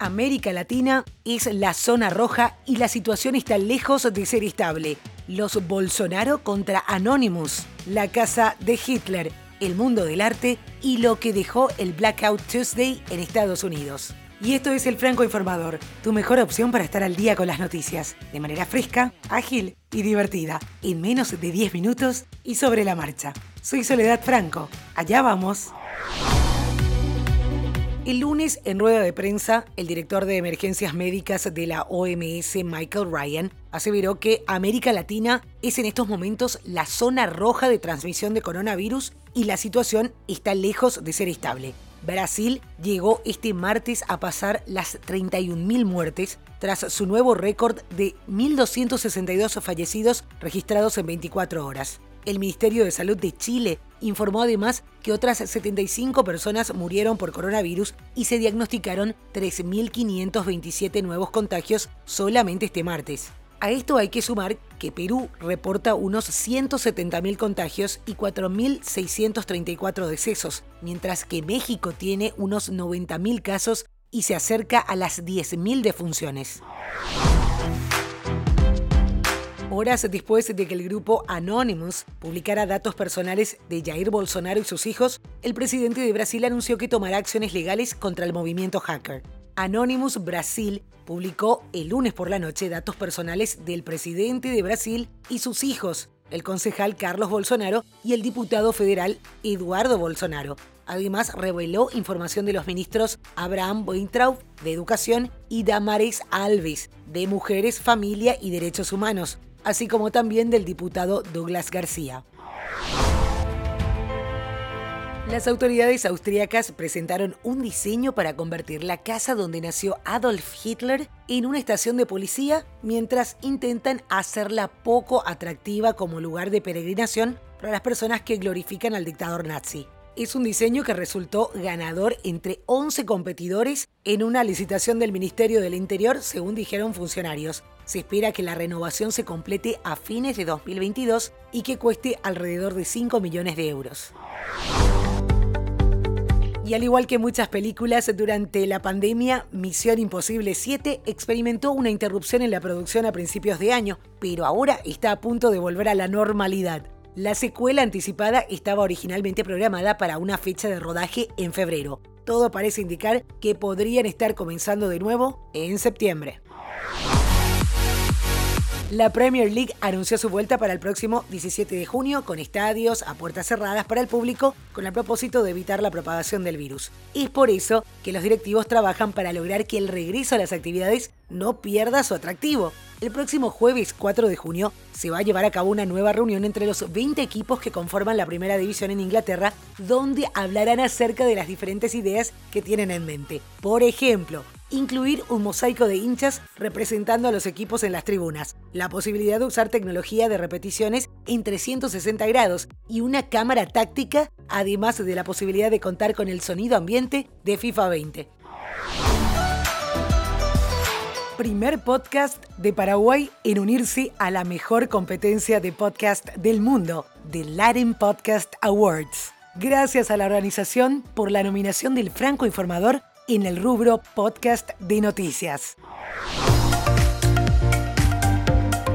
América Latina es la zona roja y la situación está lejos de ser estable. Los Bolsonaro contra Anonymous, la casa de Hitler, el mundo del arte y lo que dejó el Blackout Tuesday en Estados Unidos. Y esto es el Franco Informador, tu mejor opción para estar al día con las noticias, de manera fresca, ágil y divertida, en menos de 10 minutos y sobre la marcha. Soy Soledad Franco, allá vamos. El lunes, en rueda de prensa, el director de emergencias médicas de la OMS, Michael Ryan, aseveró que América Latina es en estos momentos la zona roja de transmisión de coronavirus y la situación está lejos de ser estable. Brasil llegó este martes a pasar las 31.000 muertes tras su nuevo récord de 1.262 fallecidos registrados en 24 horas. El Ministerio de Salud de Chile informó además que otras 75 personas murieron por coronavirus y se diagnosticaron 3.527 nuevos contagios solamente este martes. A esto hay que sumar que Perú reporta unos 170.000 contagios y 4.634 decesos, mientras que México tiene unos 90.000 casos y se acerca a las 10.000 defunciones. Horas después de que el grupo Anonymous publicara datos personales de Jair Bolsonaro y sus hijos, el presidente de Brasil anunció que tomará acciones legales contra el movimiento hacker. Anonymous Brasil publicó el lunes por la noche datos personales del presidente de Brasil y sus hijos, el concejal Carlos Bolsonaro y el diputado federal Eduardo Bolsonaro. Además, reveló información de los ministros Abraham Weintraub, de Educación, y Damares Alves, de Mujeres, Familia y Derechos Humanos así como también del diputado Douglas García. Las autoridades austríacas presentaron un diseño para convertir la casa donde nació Adolf Hitler en una estación de policía mientras intentan hacerla poco atractiva como lugar de peregrinación para las personas que glorifican al dictador nazi. Es un diseño que resultó ganador entre 11 competidores en una licitación del Ministerio del Interior, según dijeron funcionarios. Se espera que la renovación se complete a fines de 2022 y que cueste alrededor de 5 millones de euros. Y al igual que muchas películas, durante la pandemia, Misión Imposible 7 experimentó una interrupción en la producción a principios de año, pero ahora está a punto de volver a la normalidad. La secuela anticipada estaba originalmente programada para una fecha de rodaje en febrero. Todo parece indicar que podrían estar comenzando de nuevo en septiembre. La Premier League anunció su vuelta para el próximo 17 de junio con estadios a puertas cerradas para el público con el propósito de evitar la propagación del virus. Es por eso que los directivos trabajan para lograr que el regreso a las actividades no pierda su atractivo. El próximo jueves 4 de junio se va a llevar a cabo una nueva reunión entre los 20 equipos que conforman la primera división en Inglaterra, donde hablarán acerca de las diferentes ideas que tienen en mente. Por ejemplo, incluir un mosaico de hinchas representando a los equipos en las tribunas, la posibilidad de usar tecnología de repeticiones en 360 grados y una cámara táctica, además de la posibilidad de contar con el sonido ambiente de FIFA 20. Primer podcast de Paraguay en unirse a la mejor competencia de podcast del mundo, The Latin Podcast Awards. Gracias a la organización por la nominación del Franco Informador en el rubro podcast de noticias.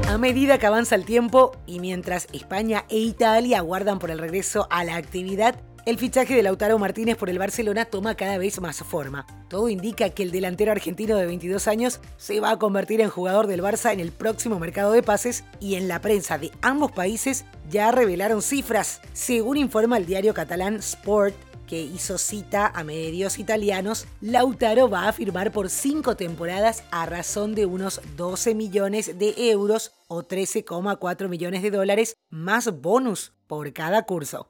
A medida que avanza el tiempo y mientras España e Italia aguardan por el regreso a la actividad, el fichaje de Lautaro Martínez por el Barcelona toma cada vez más forma. Todo indica que el delantero argentino de 22 años se va a convertir en jugador del Barça en el próximo mercado de pases y en la prensa de ambos países ya revelaron cifras. Según informa el diario catalán Sport, que hizo cita a medios italianos, Lautaro va a firmar por cinco temporadas a razón de unos 12 millones de euros o 13,4 millones de dólares más bonus por cada curso.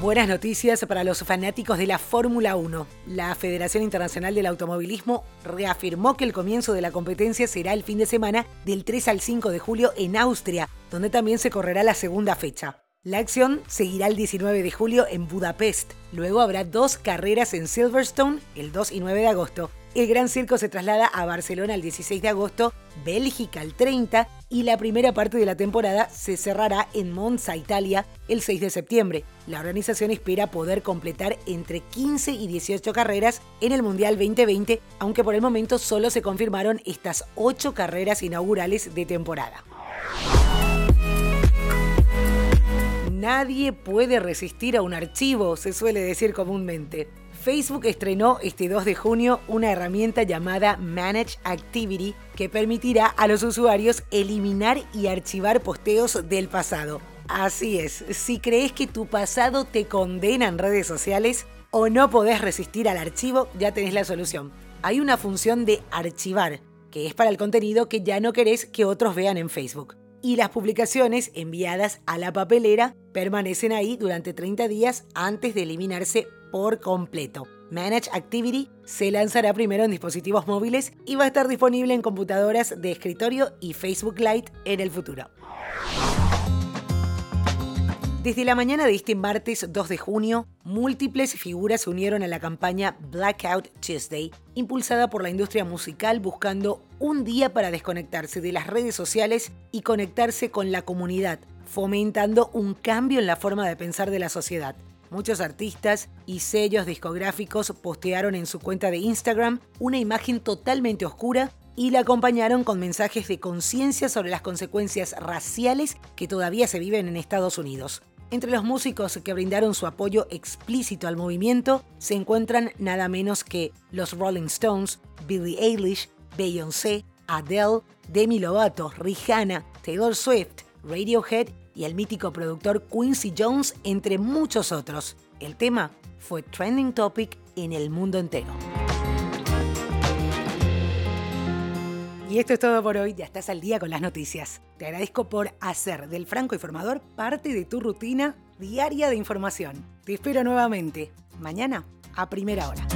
Buenas noticias para los fanáticos de la Fórmula 1. La Federación Internacional del Automovilismo reafirmó que el comienzo de la competencia será el fin de semana del 3 al 5 de julio en Austria, donde también se correrá la segunda fecha. La acción seguirá el 19 de julio en Budapest. Luego habrá dos carreras en Silverstone el 2 y 9 de agosto. El Gran Circo se traslada a Barcelona el 16 de agosto, Bélgica el 30 y la primera parte de la temporada se cerrará en Monza, Italia, el 6 de septiembre. La organización espera poder completar entre 15 y 18 carreras en el Mundial 2020, aunque por el momento solo se confirmaron estas 8 carreras inaugurales de temporada. Nadie puede resistir a un archivo, se suele decir comúnmente. Facebook estrenó este 2 de junio una herramienta llamada Manage Activity que permitirá a los usuarios eliminar y archivar posteos del pasado. Así es, si crees que tu pasado te condena en redes sociales o no podés resistir al archivo, ya tenés la solución. Hay una función de archivar, que es para el contenido que ya no querés que otros vean en Facebook. Y las publicaciones enviadas a la papelera permanecen ahí durante 30 días antes de eliminarse por completo. Manage Activity se lanzará primero en dispositivos móviles y va a estar disponible en computadoras de escritorio y Facebook Lite en el futuro. Desde la mañana de este martes 2 de junio, múltiples figuras se unieron a la campaña Blackout Tuesday, impulsada por la industria musical buscando un día para desconectarse de las redes sociales y conectarse con la comunidad, fomentando un cambio en la forma de pensar de la sociedad. Muchos artistas y sellos discográficos postearon en su cuenta de Instagram una imagen totalmente oscura y la acompañaron con mensajes de conciencia sobre las consecuencias raciales que todavía se viven en Estados Unidos. Entre los músicos que brindaron su apoyo explícito al movimiento se encuentran nada menos que los Rolling Stones, Billie Eilish, Beyoncé, Adele, Demi Lovato, Rihanna, Taylor Swift, Radiohead y el mítico productor Quincy Jones, entre muchos otros. El tema fue trending topic en el mundo entero. Y esto es todo por hoy, ya estás al día con las noticias. Te agradezco por hacer del Franco Informador parte de tu rutina diaria de información. Te espero nuevamente, mañana a primera hora.